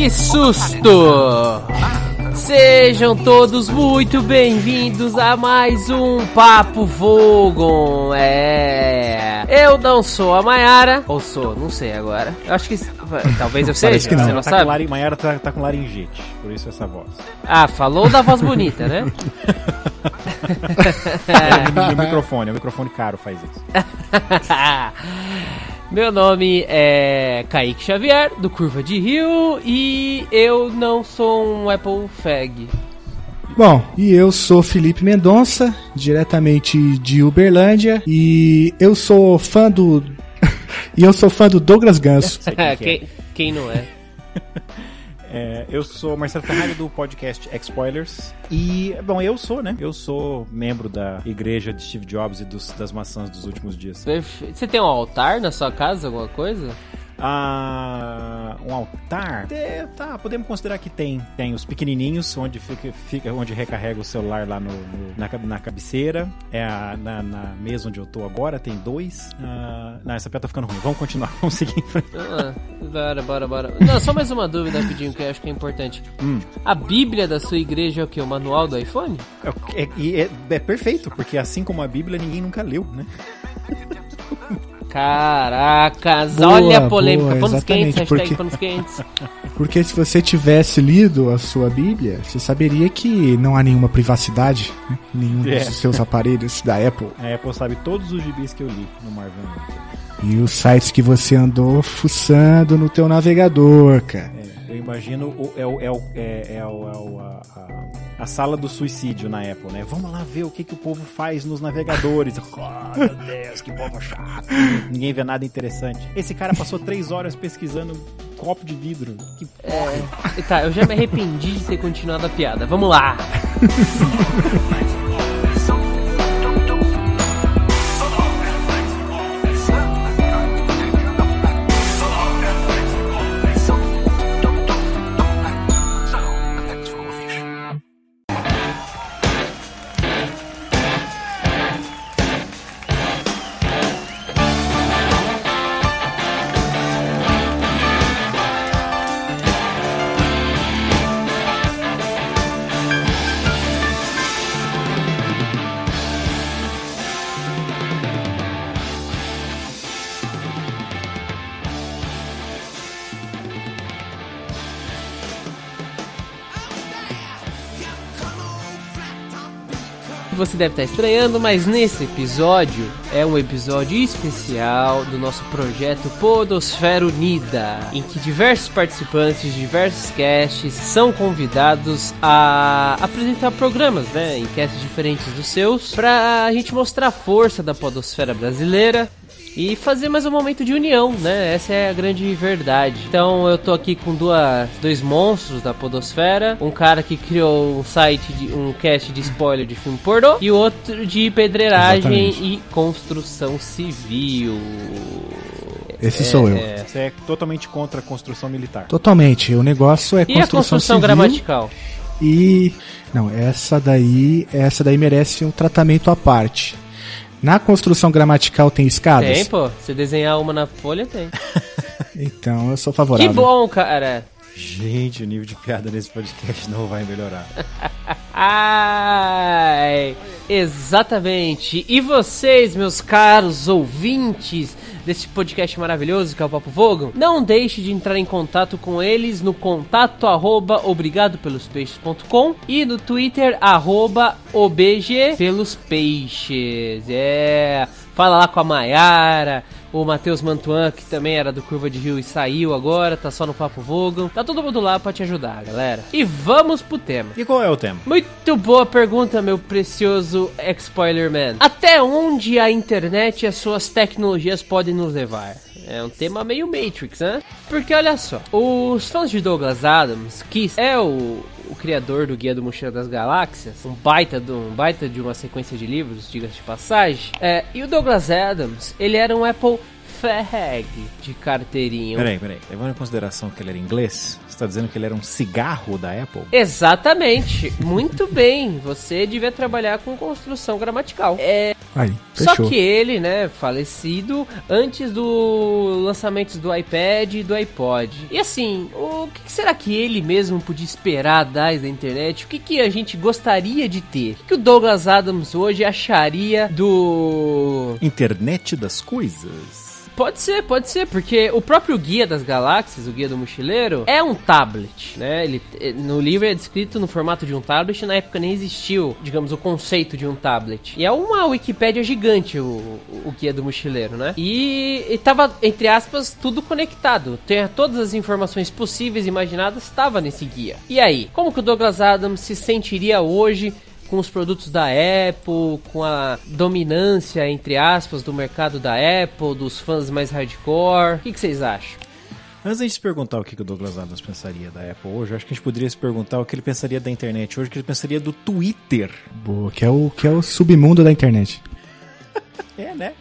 Que susto! Sejam todos muito bem-vindos a mais um Papo Vogon. É. Eu não sou a Mayara. Ou sou, não sei agora. Eu acho que. Talvez eu seja, que não. você não tá sabe? Com lari... Mayara tá, tá com laringite, por isso essa voz. Ah, falou da voz bonita, né? É, o microfone, o microfone caro faz isso. Meu nome é Kaique Xavier, do Curva de Rio, e eu não sou um Apple Fag. Bom, e eu sou Felipe Mendonça, diretamente de Uberlândia, e eu sou fã do. e eu sou fã do Douglas Ganso. É. quem, quem não é? É, eu sou Marcelo Ferrari do podcast X-Spoilers. E, bom, eu sou, né? Eu sou membro da igreja de Steve Jobs e dos, das maçãs dos últimos dias. Você tem um altar na sua casa, alguma coisa? Ah, um altar? É, tá, podemos considerar que tem. Tem os pequenininhos, onde fica, fica onde recarrega o celular lá no, no- na, na cabeceira. É a, na, na mesa onde eu tô agora, tem dois. Ah, não, essa pé tá ficando ruim. Vamos continuar, vamos seguir em frente. Ah, bora, bora, bora. Não, só mais uma dúvida rapidinho que eu acho que é importante. Hum. A Bíblia da sua igreja é o que? O manual do iPhone? É, é- e é- é perfeito, porque assim como a Bíblia, ninguém nunca leu, né? Caracas, Boa, olha a polêmica. boa, panos quentes, hashtag porque- panos quentes. Porque se você tivesse lido a sua Bíblia, você saberia que não há nenhuma privacidade né, em nenhum É. dos seus aparelhos da Apple. A Apple sabe todos os gibis que eu li no Marvel. E os sites que você andou fuçando no teu navegador, cara. É, imagino o, é, o, é, o, é, é, o, é a, a sala do suicídio na Apple, né? Vamos lá ver o que, que o povo faz nos navegadores. Oh, meu Deus, que povo chato. Ninguém vê nada interessante. Esse cara passou três horas pesquisando copo de vidro. Que É, tá, eu já me arrependi de ter continuado a piada. Vamos lá! Você deve estar estranhando, mas nesse episódio é um episódio especial do nosso projeto Podosfera Unida, em que diversos participantes de diversos casts são convidados a apresentar programas, né, em casts diferentes dos seus, pra gente mostrar a força da podosfera brasileira e fazer mais um momento de união, né? Essa é a grande verdade. Então eu tô aqui com duas, dois monstros da podosfera, um cara que criou um site de um cast de spoiler de filme pornô e o outro de pedreiragem Exatamente. e construção civil. Esse sou eu. É. Você é totalmente contra a construção militar. Totalmente. O negócio é E a construção, construção civil gramatical? e não, essa daí, essa daí merece um tratamento à parte. Na construção gramatical tem escadas? Tem, pô. Se desenhar uma na folha, tem. Então eu sou Que favorável. bom, cara. Gente, o nível de piada nesse podcast não vai melhorar. Ai, exatamente. E vocês, meus caros ouvintes desse podcast maravilhoso que é o Papo Vogon, não deixe de entrar em contato com eles no contato arroba obrigadopelospeixes.com e no Twitter arroba obg pelos peixes. É, fala lá com a Maiara, o Matheus Mantuan, que também era do Curva de Rio e saiu agora, tá só no Papo Vogon. Tá todo mundo lá pra te ajudar, galera. E vamos pro tema. E qual é o tema? Muito boa pergunta, meu precioso X-Spoiler Man. Até onde a internet e as suas tecnologias podem nos levar? É um tema meio Matrix, né? Porque olha só, os fãs de Douglas Adams, que é o, o criador do Guia do Mochila das Galáxias, um baita, de, um baita de uma sequência de livros, diga-se de passagem, é, e o Douglas Adams, ele era um Apple fag de carteirinha. Peraí, peraí. Levando em consideração que ele era inglês, você tá dizendo que ele era um cigarro da Apple? Exatamente. Muito bem. Você devia trabalhar com construção gramatical. É, Aí, Só que ele, né, falecido antes do lançamento do iPad e do iPod. E assim, o que será que ele mesmo podia esperar das da internet? O que, que a gente gostaria de ter? O que que o Douglas Adams hoje acharia do. Internet das coisas. Pode ser, pode ser, porque o próprio Guia das Galáxias, o Guia do Mochileiro, é um tablet, né? Ele, eh, no livro é descrito no formato de um tablet, na época nem existiu, digamos, o conceito de um tablet. E é uma Wikipédia gigante o, o Guia do Mochileiro, né? E, e tava, entre aspas, tudo conectado. Tem, todas as informações possíveis e imaginadas estava nesse guia. E aí, como que o Douglas Adams se sentiria hoje com os produtos da Apple, com a dominância, entre aspas, do mercado da Apple, dos fãs mais hardcore. O que, que vocês acham? Antes da gente se perguntar o que que o Douglas Adams pensaria da Apple hoje, eu acho que a gente poderia se perguntar o que ele pensaria da internet hoje, o que ele pensaria do Twitter. Boa, que é o que é o submundo da internet. É, né?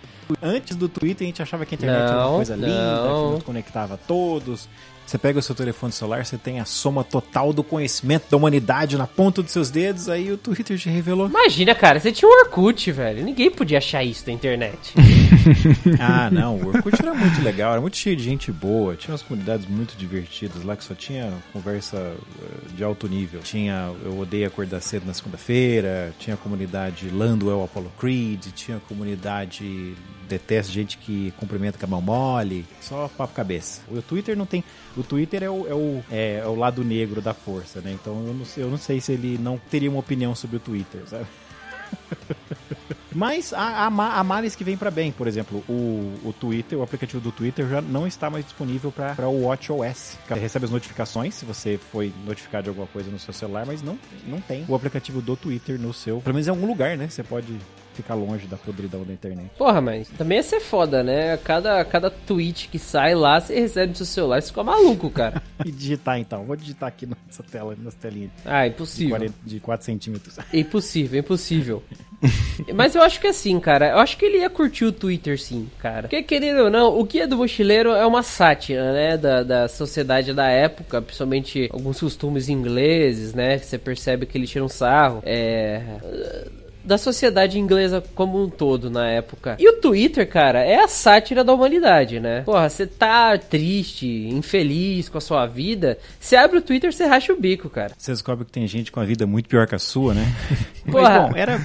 Antes do Twitter a gente achava que a internet era Não, uma coisa linda, não. que nos conectava a todos. Você pega o seu telefone celular, você tem a soma total do conhecimento da humanidade na ponta dos seus dedos, aí o Twitter te revelou. Imagina, cara, você tinha um Orkut, velho. Ninguém podia achar isso na internet. Ah, não, o Orkut era muito legal, era muito cheio de gente boa, tinha umas comunidades muito divertidas lá que só tinha conversa eh, de alto nível. Tinha Eu Odeio Acordar Cedo na segunda-feira, tinha a comunidade Landwell Apollo Creed, tinha a comunidade Detesto Gente que cumprimenta com a mão mole, só papo cabeça. O Twitter não tem. O Twitter é o, é o, é, é o lado negro da força, né? Então eu não, sei, eu não sei se ele não teria uma opinião sobre o Twitter, sabe? Mas há, há, há males que vêm pra bem. Por exemplo, o, o Twitter, o aplicativo do Twitter já não está mais disponível para o WatchOS. Você recebe as notificações se você foi notificado de alguma coisa no seu celular, mas não, não tem o aplicativo do Twitter no seu. Pelo menos em algum lugar, né? Você pode ficar longe da podridão da internet. Porra, mas também ia ser foda, né? Cada, cada tweet que sai lá, você recebe no seu celular, você fica maluco, cara. E digitar então. Vou digitar aqui nessa tela, nessa telinha Ah, de, impossível. 40, de 4 centímetros. Impossível, impossível. Mas eu acho que assim, cara, eu acho que ele ia curtir o Twitter sim, cara. Porque, querendo ou não, o Guia do Mochileiro é uma sátira, né, da, da sociedade da época, principalmente alguns costumes ingleses, né, que você percebe que ele tira um sarro. É... Da sociedade inglesa como um todo na época. E o Twitter, cara, é a sátira da humanidade, né? Porra, você tá triste, infeliz com a sua vida, você abre o Twitter, você racha o bico, cara. Você descobre que tem gente com a vida muito pior que a sua, né? Porra. Mas, bom, era,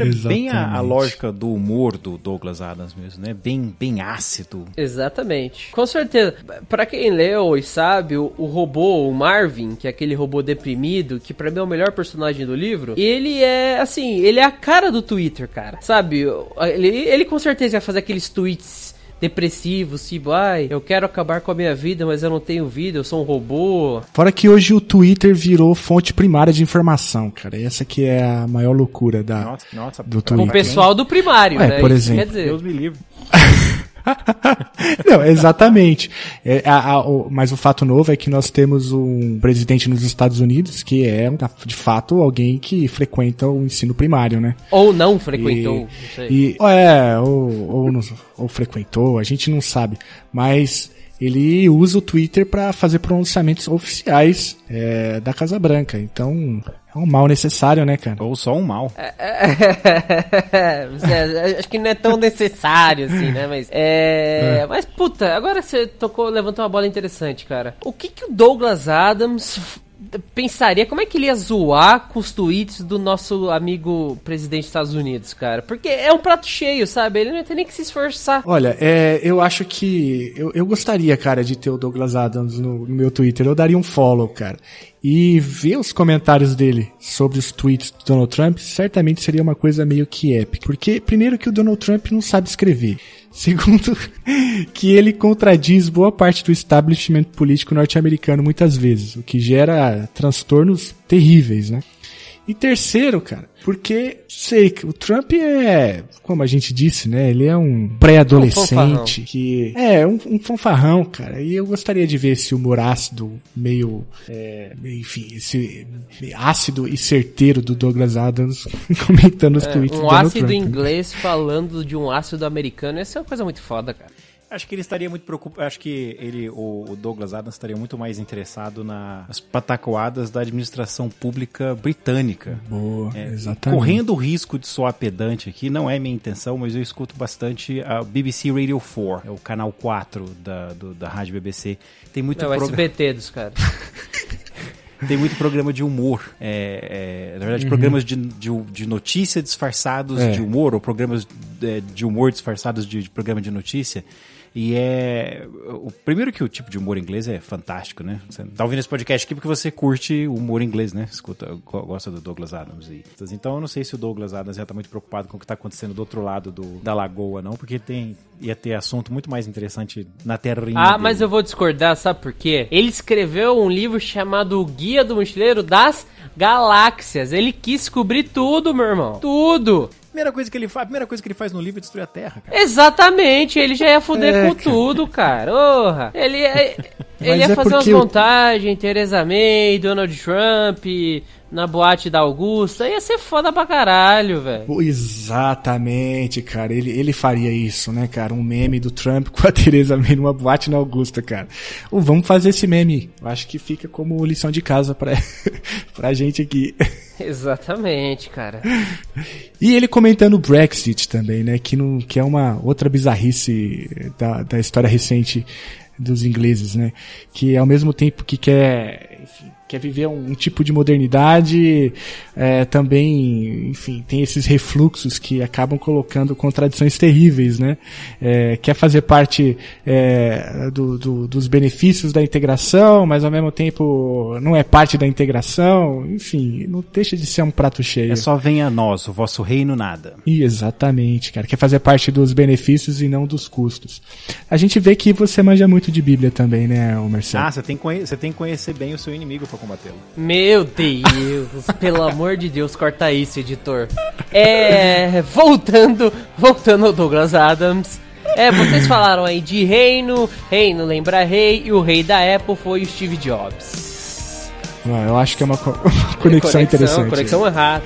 era bem a, a Exatamente. lógica do humor do Douglas Adams mesmo, né? Bem, bem ácido. Exatamente. Com certeza. Pra quem leu e sabe, o, o robô, o Marvin, que é aquele robô deprimido, que pra mim é o melhor personagem do livro, ele é, assim, ele é a cara do Twitter, cara. Sabe? Ele, ele com certeza ia fazer aqueles tweets depressivos, tipo, ai, eu quero acabar com a minha vida, mas eu não tenho vida, eu sou um robô. Fora que hoje o Twitter virou fonte primária de informação, cara. Essa que é a maior loucura da, Nossa, nossa. do o Twitter. quem? pessoal do primário, Ué, né? por Isso exemplo. Quer dizer, Deus me livre. Não, exatamente. É, a- a- o- mas o fato novo é que nós temos um presidente nos Estados Unidos que é, de fato, alguém que frequenta o ensino primário, né? ou não frequentou, E- não sei. E, é, ou, ou, ou frequentou, a gente não sabe. Mas ele usa o Twitter para fazer pronunciamentos oficiais é, da Casa Branca. Então, é um mal necessário, né, cara? Ou só um mal. É, acho que não é tão necessário assim, né? Mas é, mas puta, agora você tocou, levantou uma bola interessante, cara. O que que o Douglas Adams pensaria? Como é que ele ia zoar com os tweets do nosso amigo presidente dos Estados Unidos, cara? Porque é um prato cheio, sabe? Ele não tem nem que se esforçar. Olha, é, eu acho que. Eu, eu gostaria, cara, de ter o Douglas Adams no, no meu Twitter. Eu daria um follow, cara. E ver os comentários dele sobre os tweets do Donald Trump certamente seria uma coisa meio que épica. Porque, primeiro, que o Donald Trump não sabe escrever. Segundo, que ele contradiz boa parte do establishment político norte-americano muitas vezes, o que gera transtornos terríveis, né? E terceiro, cara, porque sei que o Trump é, como a gente disse, né? Ele é um Um pré-adolescente fanfarrão. que é um, um fanfarrão, cara. E eu gostaria de ver esse humor ácido, meio, é, enfim, esse ácido e certeiro do Douglas Adams comentando os tweets do Um ácido Trump. né? inglês falando de um ácido americano, essa é uma coisa muito foda, cara. Acho que ele estaria muito preocupado. Acho que ele, o, Douglas Adams, estaria muito mais interessado nas patacoadas da administração pública britânica. Boa, é, exatamente. Correndo o risco de soar pedante aqui, não é minha intenção, mas eu escuto bastante a BBC Radio 4, é o canal 4 da, do, da rádio BBC. Tem muito É o SBT dos caras. tem muito programa de humor. É, é, na verdade, uhum. programas de, de, de, notícia disfarçados é. de humor, ou programas de, de humor disfarçados de, de, programa de notícia. E é. O primeiro que o tipo de humor inglês é fantástico, né? Você tá ouvindo esse podcast aqui porque você curte o humor inglês, né? Escuta, gosta do Douglas Adams. E, então eu não sei se o Douglas Adams já tá muito preocupado com o que tá acontecendo do outro lado do, da lagoa, não, porque tem. Ia ter assunto muito mais interessante na terrinha. Ah, dele. mas eu vou discordar, sabe por quê? Ele escreveu um livro chamado O Guia do Mochileiro das Galáxias. Ele quis cobrir tudo, meu irmão. Tudo. Primeira coisa que ele faz, a primeira coisa que ele faz no livro é destruir a Terra, cara. Exatamente, ele já ia foder é, com cara. tudo, cara. Orra. Ele ia, ele ia é fazer umas montagens, Theresa May, Donald Trump, na boate da Augusta, ia ser foda pra caralho, velho. Exatamente, cara. Ele, ele faria isso, né, cara? Um meme do Trump com a Theresa May numa boate na Augusta, cara. Ou vamos fazer esse meme. Eu acho que fica como lição de casa pra, pra gente aqui. Exatamente, cara. E ele comentando o Brexit também, né? Que, não, que é uma outra bizarrice da, da história recente dos ingleses, né? Que ao mesmo tempo que quer, enfim, quer viver um, um tipo de modernidade, é, também, enfim, tem esses refluxos que acabam colocando contradições terríveis, né? É, quer fazer parte é, do, do, dos benefícios da integração, mas ao mesmo tempo não é parte da integração, enfim, não deixa de ser um prato cheio. É só venha a nós, o vosso reino nada. E exatamente, cara, quer fazer parte dos benefícios e não dos custos. A gente vê que você manja muito de Bíblia também, né, Marcelo? Ah, você tem, você tem que conhecer bem o seu inimigo pra combatê-lo. Meu Deus, pelo amor de Deus, corta isso, editor. É, voltando, voltando ao Douglas Adams. É, vocês falaram aí de reino, reino lembra rei, e o rei da Apple foi o Steve Jobs. Ah, eu acho que é uma, co conexão, conexão interessante. Conexão errada.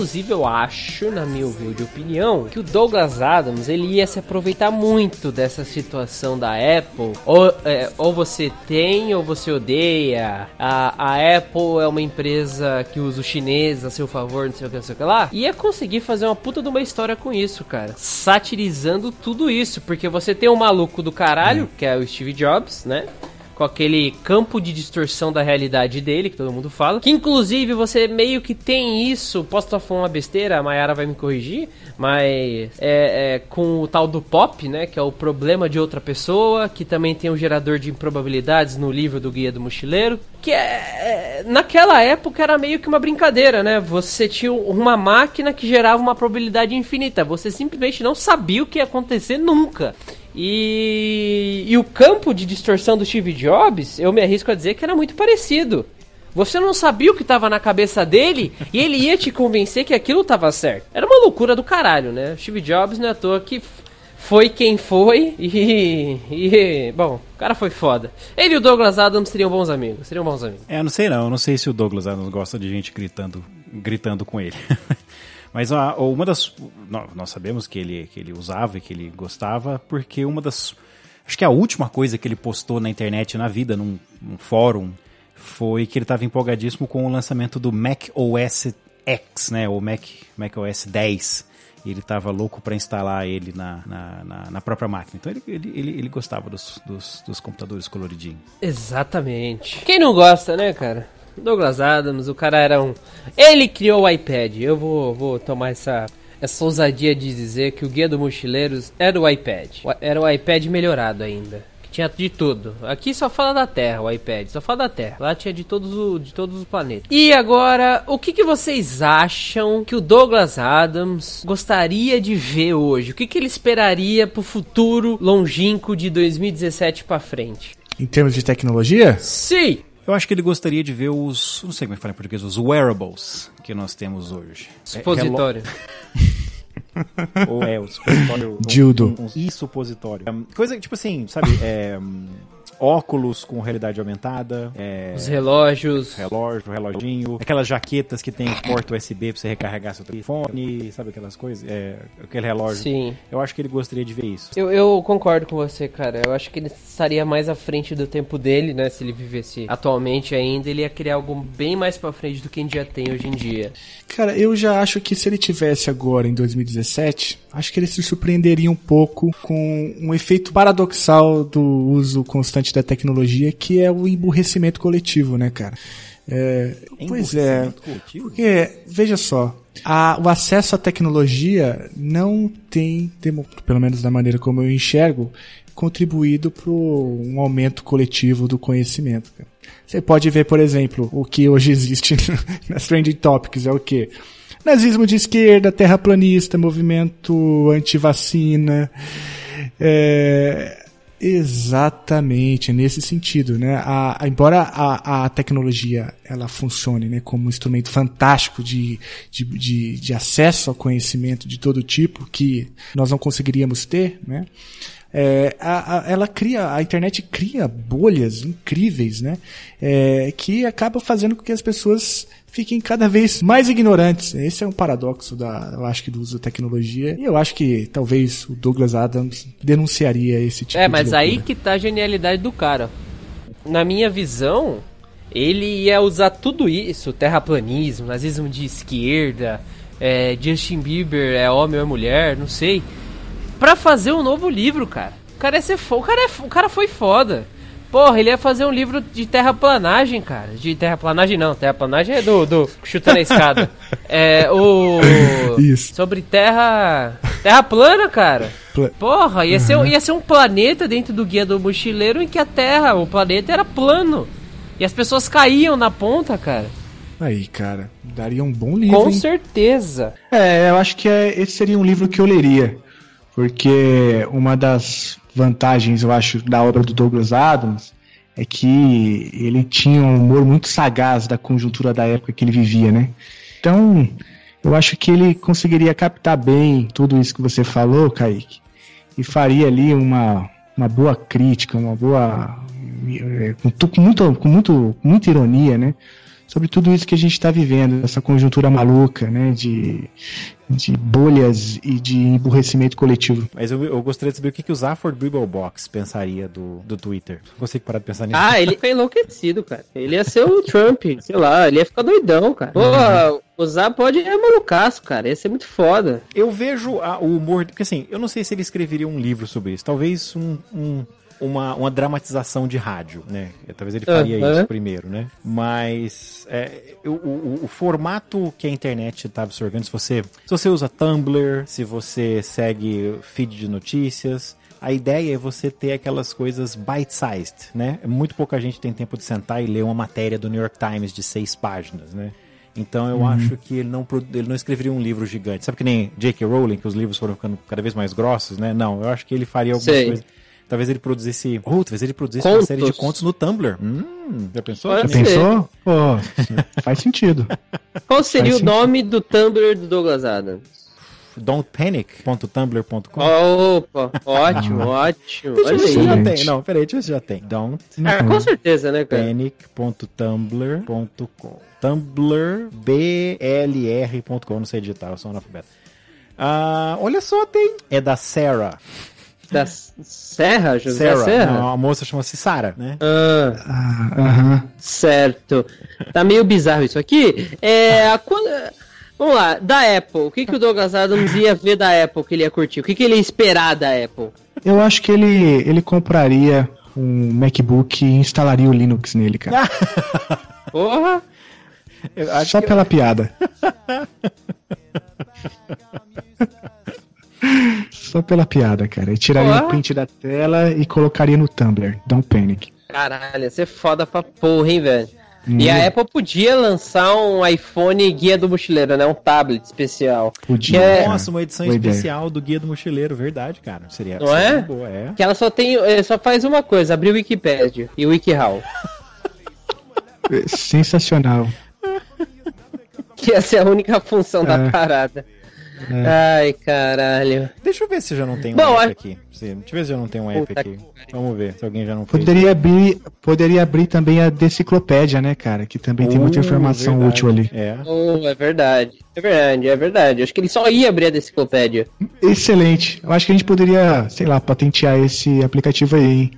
Inclusive, eu acho, na minha humilde opinião, que o Douglas Adams ele ia se aproveitar muito dessa situação da Apple. Ou, é, ou você tem ou você odeia. A, a Apple é uma empresa que usa o chinês a seu favor, não sei o que, não sei o que lá. Ia conseguir fazer uma puta de uma história com isso, cara. Satirizando tudo isso. Porque você tem um maluco do caralho, que é o Steve Jobs, né? Com aquele campo de distorção da realidade dele, que todo mundo fala. Que inclusive você meio que tem isso. Posso estar falando uma besteira, a Mayara vai me corrigir, mas é, é, com o tal do pop, né? Que é o problema de outra pessoa, que também tem um gerador de improbabilidades no livro do Guia do Mochileiro. Que é, é naquela época era meio que uma brincadeira, né? Você tinha uma máquina que gerava uma probabilidade infinita. Você simplesmente não sabia o que ia acontecer nunca. E, e o campo de distorção do Steve Jobs, eu me arrisco a dizer que era muito parecido. Você não sabia o que estava na cabeça dele e ele ia te convencer que aquilo estava certo. Era uma loucura do caralho, né? Steve Jobs não é à toa que foi quem foi e, e, Bom, o cara foi foda. Ele e o Douglas Adams seriam bons amigos. Seriam bons amigos. É, eu não sei não. Não sei se o Douglas Adams gosta de gente gritando, gritando com ele. Mas uma das. Nós sabemos que ele, que ele usava e que ele gostava, porque uma das. Acho que a última coisa que ele postou na internet na vida, num, num fórum, foi que ele estava empolgadíssimo com o lançamento do Mac OS X, né? O Mac, Mac OS 10 e ele estava louco para instalar ele na, na, na, na, própria máquina. Então ele, ele, ele, ele gostava dos, dos, dos, computadores coloridinhos. Exatamente. Quem não gosta, né, cara? Douglas Adams, o cara era um. Ele criou o iPad. Eu vou, vou tomar essa, essa ousadia de dizer que o Guia do Mochileiros era o iPad. Era o iPad melhorado ainda. Que Tinha de tudo. Aqui só fala da Terra, o iPad. Só fala da Terra. Lá tinha de todos, o, de todos os planetas. E agora, o que, que vocês acham que o Douglas Adams gostaria de ver hoje? O que, que ele esperaria pro futuro longínquo de 2017 para frente? Em termos de tecnologia? Sim! Eu acho que ele gostaria de ver os. Não sei como é que fala em português, os wearables que nós temos hoje. Supositório. Ou é, o supositório. Dildo. Um, um, e supositório. Coisa que, tipo assim, sabe? É, óculos com realidade aumentada. É, Os relógios. Relógio, reloginho. Aquelas jaquetas que tem porta USB pra você recarregar seu telefone. Sabe aquelas coisas? É, aquele relógio. Sim. Eu acho que ele gostaria de ver isso. Eu, eu concordo com você, cara. Eu acho que ele estaria mais à frente do tempo dele, né? Se ele vivesse atualmente ainda, ele ia criar algo bem mais pra frente do que a gente já tem hoje em dia. Cara, eu já acho que se ele tivesse agora em 2017, acho que ele se surpreenderia um pouco com um efeito paradoxal do uso constante da tecnologia, que é o emburrecimento coletivo, né, cara? É, pois é, porque, veja só, a, o acesso à tecnologia não tem, pelo menos da maneira como eu enxergo, contribuído para um aumento coletivo do conhecimento. Cara. Você pode ver, por exemplo, o que hoje existe nas Trending Topics é o que? Nazismo de esquerda, terraplanista, movimento anti-vacina. É, Exatamente, nesse sentido, né? A, a, embora a, a tecnologia ela funcione né, como um instrumento fantástico de, de, de, de acesso ao conhecimento de todo tipo que nós não conseguiríamos ter, né? É, a, a, ela cria, a internet cria bolhas incríveis, né? É, que acabam fazendo com que as pessoas fiquem cada vez mais ignorantes. Esse é um paradoxo da, eu acho que do uso da tecnologia. E eu acho que talvez o Douglas Adams denunciaria esse tipo é, de É, mas loucura. aí que tá a genialidade do cara. Na minha visão, ele ia usar tudo isso, terraplanismo, nazismo de esquerda, é, Justin Bieber é homem ou é mulher, não sei, pra fazer um novo livro, cara. O cara ia ser foda. O cara, é, o cara foi foda. Porra, ele ia fazer um livro de terraplanagem, cara. De terraplanagem não, terraplanagem é do, do chutando a escada. É, o... Isso. Sobre terra... Terra plana, cara. Pla- Porra, ia, ser, ia ser um planeta dentro do Guia do Mochileiro em que a Terra, o planeta era plano. E as pessoas caíam na ponta, cara. Aí, cara, daria um bom livro. Com hein? certeza. É, eu acho que é- esse seria um livro que eu leria. Porque uma das vantagens, eu acho, da obra do Douglas Adams é que ele tinha um humor muito sagaz da conjuntura da época que ele vivia, né? Então, eu acho que ele conseguiria captar bem tudo isso que você falou, Kaique, e faria ali uma, uma boa crítica, uma boa. eh, com, muito, com, muito, muita ironia, né? Sobre tudo isso que a gente está vivendo, essa conjuntura maluca, né? De, de bolhas e de emburrecimento coletivo. Mas eu, eu gostaria de saber o que, que o Zafford Bibblebox pensaria do, do Twitter. Não consigo parar de pensar nisso. Ah, ele fica enlouquecido, cara. Ele ia ser o Trump, sei lá, ele ia ficar doidão, cara. Porra, o Zap pode é malucaço, cara. Ia ser muito foda. Eu vejo a- o humor. Porque assim, eu não sei se ele escreveria um livro sobre isso. Talvez um. um- uma, uma dramatização de rádio, né? Talvez ele faria isso primeiro, né? Mas é, o, o- o formato que a internet está absorvendo, se você, se você usa Tumblr, se você segue feed de notícias, a ideia é você ter aquelas coisas bite-sized, né? Muito pouca gente tem tempo de sentar e ler uma matéria do New York Times de seis páginas, né? Então eu acho que ele não, ele não escreveria um livro gigante. Sabe que nem J.K. Rowling, que os livros foram ficando cada vez mais grossos, né? Não, eu acho que ele faria algumas Sei. coisas. Talvez ele produzisse. Ou talvez ele produzisse uma Contos. série de contos no Tumblr. Hum, já pensou? Pode Já ser. pensou? Pô, faz sentido. Qual seria Faz o nome do Tumblr do Douglas Adams? Don'tpanic.tumblr.com. Opa, ótimo, ótimo. Deixa eu ver se já tem. Não, peraí, deixa eu ver se já tem. Don't Ah, com certeza, né, cara? panic.tumblr.com. Tumblr, blr.com, não sei digitar, eu sou analfabeto. Ah, olha só, tem. É da Sarah. Da Serra, José Sarah. Serra? Não, a moça chama-se Sarah, né? Ah, Ah, certo. Tá meio bizarro isso aqui. É, a quando... Vamos lá, da Apple. O que, que o Douglas Adams ia ver da Apple que ele ia curtir? O que, que ele ia esperar da Apple? Eu acho que ele, ele compraria um MacBook e instalaria o Linux nele, cara. Porra! Eu acho Só que- pela piada. Só pela piada, cara. Eu tiraria o print da tela e colocaria no Tumblr. Don't panic. Caralho, ia ser foda pra porra, hein, velho? Hum. E a Apple podia lançar um iPhone guia do mochileiro, né? Um tablet especial. Podia. É. Nossa, uma edição ideia. especial do Guia do Mochileiro, verdade, cara. Seria, Não seria é? boa, é. Que ela só tem. eh, Só faz uma coisa, abrir o Wikipedia e o WikiHow. Sensacional. Que essa é a única função da É. Ai, caralho. Deixa eu ver se já não tem um Bom, app a- aqui. Se, deixa eu ver se já não tem um app Puta aqui. que Vamos ver se alguém já não fez. Poderia abrir, poderia abrir também a deciclopédia, né, cara? Que também tem muita Uh, informação verdade. útil ali. É. Oh, é verdade. É verdade, é verdade. Acho que ele só ia abrir a enciclopédia. Excelente. Eu acho que a gente poderia, sei lá, patentear esse aplicativo aí, hein?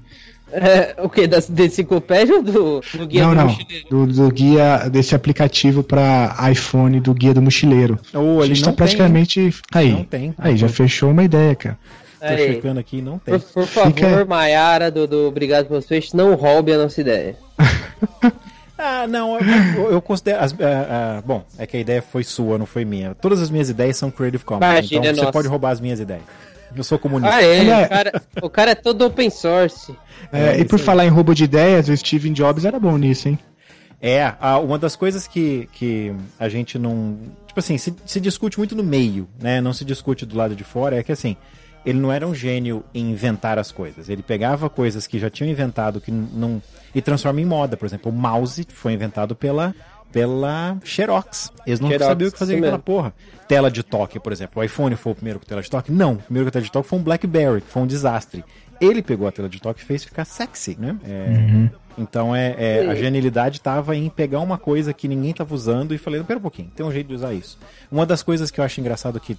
É, o que? Da, enciclopédia ou do, do guia não, do não. mochileiro? Do, do guia desse aplicativo para iPhone do guia do mochileiro. Ou a ele gente não tá praticamente. aí. Não tem. Aí, já fechou uma ideia, cara. Tô Aí. checando aqui, não tem. Por, por favor, Fica- Maiara do, do Obrigado pelos Peixes, não roube a nossa ideia. Ah, não, eu, eu- eu considero. as- ah, ah, bom, é que a ideia foi sua, não foi minha. Todas as minhas ideias são Creative Commons. Imagina, então você nossa. pode roubar as minhas ideias. Eu sou comunista. Ah, é? Olha- O cara, o cara é todo open source. É, É, e por falar em roubo de ideias, o Steve Jobs era bom nisso, hein? É, a- uma das coisas que, que a gente não. Tipo assim, se, se discute muito no meio, né? Não se discute do lado de fora, é que assim. Ele não era um gênio em inventar as coisas. Ele pegava coisas que já tinham inventado que não. e transforma em moda. Por exemplo, o mouse foi inventado pela. Pela Xerox. Eles não Xerox, sabiam o que fazer com aquela porra. Tela de toque, por exemplo. O iPhone foi o primeiro com tela de toque? Não. O primeiro com tela de toque foi um Blackberry, que foi um desastre. Ele pegou a tela de toque e fez ficar sexy, né? É, Então é, é, a genialidade estava em pegar uma coisa que ninguém estava usando e falei, pera um pouquinho, tem um jeito de usar isso. Uma das coisas que eu acho engraçado que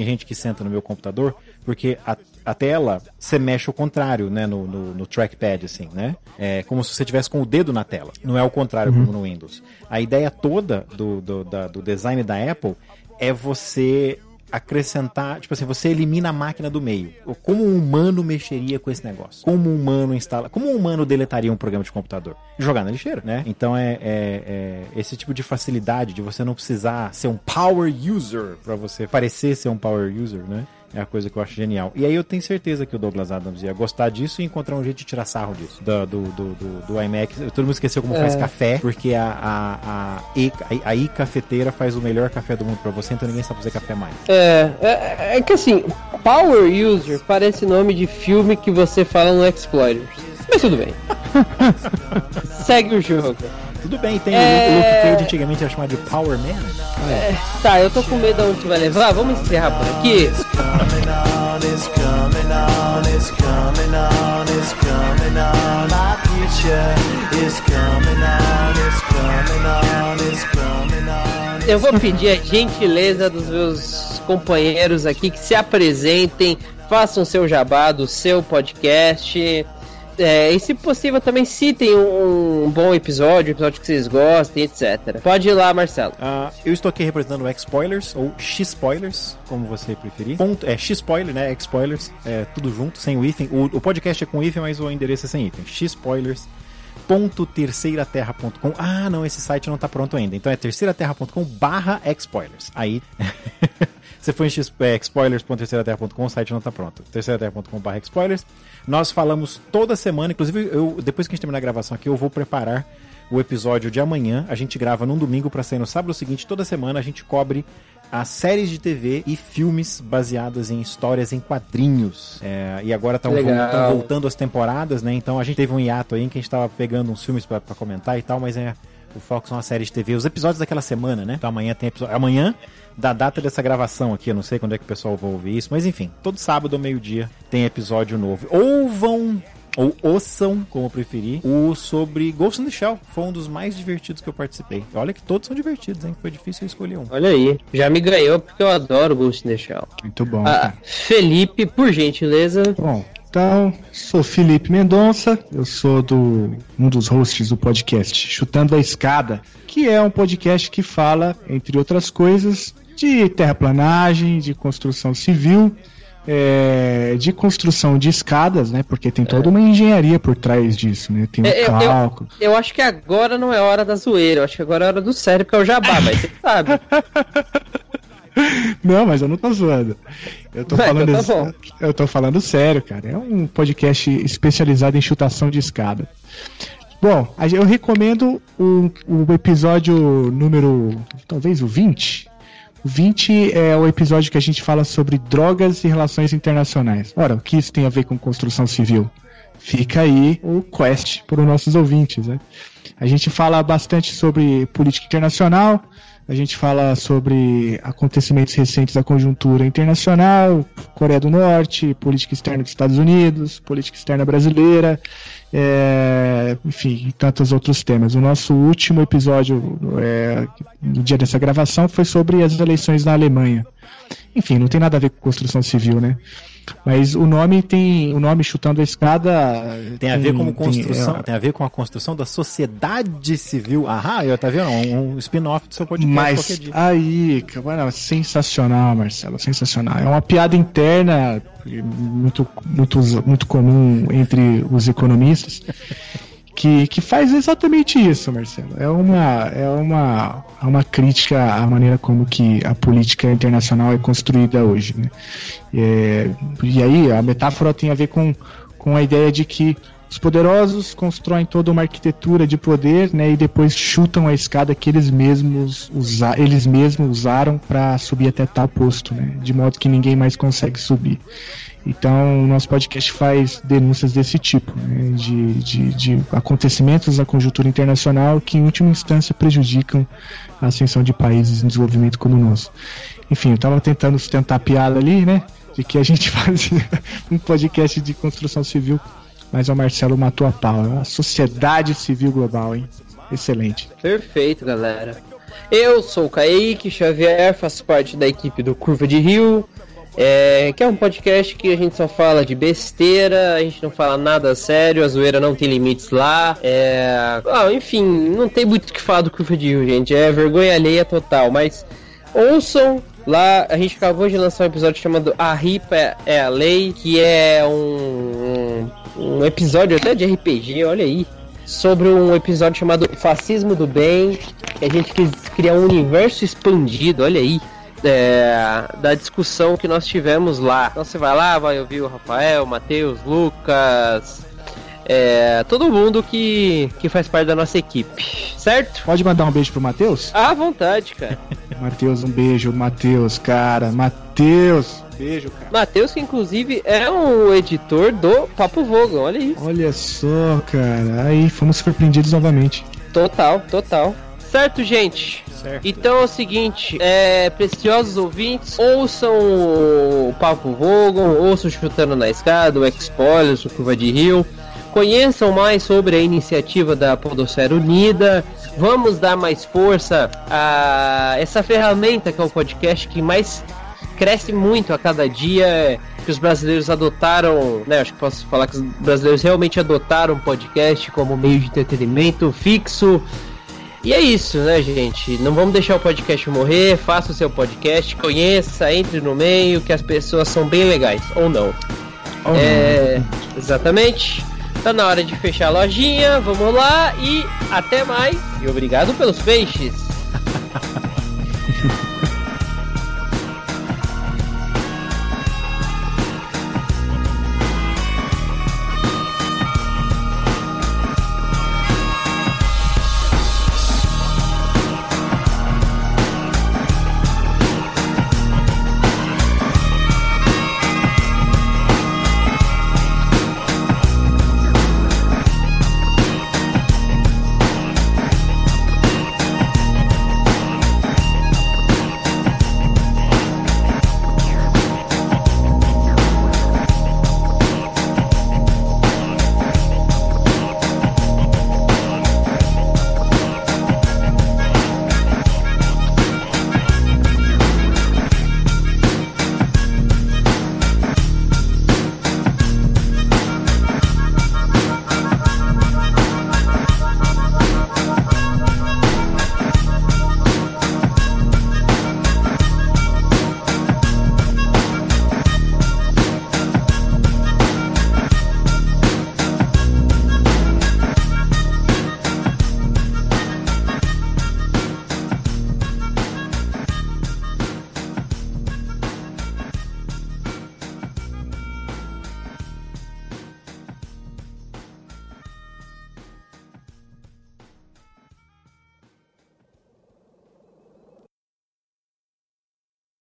tem gente que senta no meu computador, porque a, a tela, você mexe o contrário, né, no, no, no trackpad, assim, né? É como se você tivesse com o dedo na tela. Não é o contrário como no Windows. A ideia toda do, do, da- do design da Apple é você acrescentar, tipo assim, você elimina a máquina do meio. Como um humano mexeria com esse negócio? Como um humano instala, como um humano deletaria um programa de computador? Jogar na lixeira, né? Então é, é- é esse tipo de facilidade de você não precisar ser um power user para você parecer ser um power user, né? É a coisa que eu acho genial. E aí eu tenho certeza que o Douglas Adams ia gostar disso e encontrar um jeito de tirar sarro disso. Do, do, do, do, do iMac. Todo mundo esqueceu como faz café, porque a, a, a, e, a, a i-cafeteira faz o melhor café do mundo pra você, então ninguém sabe fazer café mais. É, é, é que assim, Power User parece nome de filme que você fala no Exploiters. Mas tudo bem. Segue o jogo. Tudo bem, tem É. o Luke Cage antigamente era chamado de Power Man. Tá, eu tô com medo de onde vai levar. Vamos encerrar por aqui. Eu vou pedir a gentileza dos meus companheiros aqui que se apresentem, façam seu jabá do seu podcast. É, e se possível também citem um, um bom episódio, um episódio que vocês gostem, etc. Pode ir lá, Marcelo. Ah, eu estou aqui representando o X-Spoilers, ou X-Spoilers, como você preferir. Ponto, é X-Spoiler, né? X-Spoilers, é tudo junto, sem o hífen. O, o podcast é com hífen, mas o endereço é sem hífen. X-Spoilers. terceiraterra.com Ah, não, esse site não tá pronto ainda. Então é terceiraterra.com barra X-Spoilers. Aí você foi em x- é, o site não tá pronto. terceiraterra.com barra Spoilers. Nós falamos toda semana, inclusive eu, depois que a gente terminar a gravação aqui, eu vou preparar o episódio de amanhã. A gente grava num domingo para sair no sábado seguinte. Toda semana a gente cobre as séries de TV e filmes baseadas em histórias em quadrinhos. É, e agora estão Legal. voltando as temporadas, né? Então a gente teve um hiato aí em que a gente tava pegando uns filmes para comentar e tal, mas é. O foco são as séries de TV, os episódios daquela semana, né? Então amanhã tem episódio. Amanhã, da data dessa gravação aqui, eu não sei quando é que o pessoal vai ouvir isso, mas enfim, todo sábado ao meio-dia tem episódio novo. Ou vão ou ouçam, como preferir, o sobre Ghost in the Shell. Foi um dos mais divertidos que eu participei. Olha que todos são divertidos, hein? Foi difícil eu escolher um. Olha aí, já me ganhou porque eu adoro Ghost in the Shell. Muito bom. Ah. Felipe, por gentileza. Bom, então, sou Felipe Mendonça, eu sou do um dos hosts do podcast Chutando a Escada, que é um podcast que fala, entre outras coisas, de terraplanagem, de construção civil, é, de construção de escadas, né? Porque tem toda uma engenharia por trás disso, né? Tem um É, eu- eu- cálculo. Eu acho que agora não é hora da zoeira, eu acho que agora é hora do sério, porque é o jabá, mas você sabe. Não, mas eu não tô zoando. Eu tô Vai, falando. então tá eu tô falando sério, cara. É um podcast especializado em chutação de escada. Bom, eu recomendo o, o episódio número. talvez o 20. O 20 é o episódio que a gente fala sobre drogas e relações internacionais. Ora, o que isso tem a ver com construção civil? Fica aí o quest para os nossos ouvintes, né? A gente fala bastante sobre política internacional, a gente fala sobre acontecimentos recentes da conjuntura internacional, Coreia do Norte, política externa dos Estados Unidos, política externa brasileira, é, enfim, tantos outros temas. O nosso último episódio, é, no dia dessa gravação, foi sobre as eleições na Alemanha. Enfim, não tem nada a ver com construção civil, né? Mas o nome tem. O nome chutando a escada. Tem a ver com tem- construção, é, tem a ver com a construção da sociedade civil. Ah, eu tá vendo? Um, um spin-off do seu podcast Mas aí, cara, sensacional, Marcelo, sensacional. É uma piada interna muito, muito, muito comum entre os economistas. Que, que faz exatamente isso, Marcelo. É uma, é uma, é uma crítica à maneira como que a política internacional é construída hoje. Né? É, e aí a metáfora tem a ver com, com a ideia de que os poderosos constroem toda uma arquitetura de poder, né, e depois chutam a escada que eles mesmos, usa, eles mesmos usaram para subir até tal posto, né, de modo que ninguém mais consegue subir. Então, o nosso podcast faz denúncias desse tipo, né, de, de, de acontecimentos da conjuntura internacional que, em última instância, prejudicam a ascensão de países em desenvolvimento como o nosso. Enfim, eu estava tentando sustentar a piada ali, né, de que a gente fazia um podcast de construção civil, mas o Marcelo matou a pau. É uma sociedade civil global, hein? Excelente. Perfeito, galera. Eu sou o Kaique Xavier, faço parte da equipe do Curva de Rio, é, que é um podcast que a gente só fala de besteira, a gente não fala nada sério, a zoeira não tem limites lá. É, ah, enfim, não tem muito o que falar do Curva de Rio, gente. É vergonha alheia total, mas ouçam. Lá a gente acabou de lançar um episódio chamado A Ripa é a Lei, que é um, um, um episódio até de RPG, olha aí sobre um episódio chamado Fascismo do Bem. que A gente quis criar um universo expandido, olha aí. é, da discussão que nós tivemos lá. Então você vai lá, vai ouvir o Rafael, Matheus, Lucas, é, todo mundo que, que faz parte da nossa equipe, certo? Pode mandar um beijo pro Matheus? À vontade, cara. Matheus, um beijo. Matheus, cara. Matheus. Beijo, cara. Matheus, que inclusive é um editor do Papo Vogon, olha aí. Olha só, cara. Aí fomos surpreendidos novamente. Total, total. Certo, gente? Certo. Então é o seguinte, é, preciosos ouvintes, ouçam o Papo Vogon, ouçam o Chutando na Escada, o Expolios, o Curva de Rio, conheçam mais sobre a iniciativa da Podosfera Unida, vamos dar mais força a essa ferramenta que é o podcast que mais cresce muito a cada dia, que os brasileiros adotaram, né, acho que posso falar que os brasileiros realmente adotaram o podcast como meio de entretenimento fixo, e é isso, né, gente? Não vamos deixar o podcast morrer. Faça o seu podcast, conheça, entre no meio, que as pessoas são bem legais, ou não. Oh, é, exatamente. Tá na hora de fechar a lojinha. Vamos lá e até mais. E obrigado pelos peixes.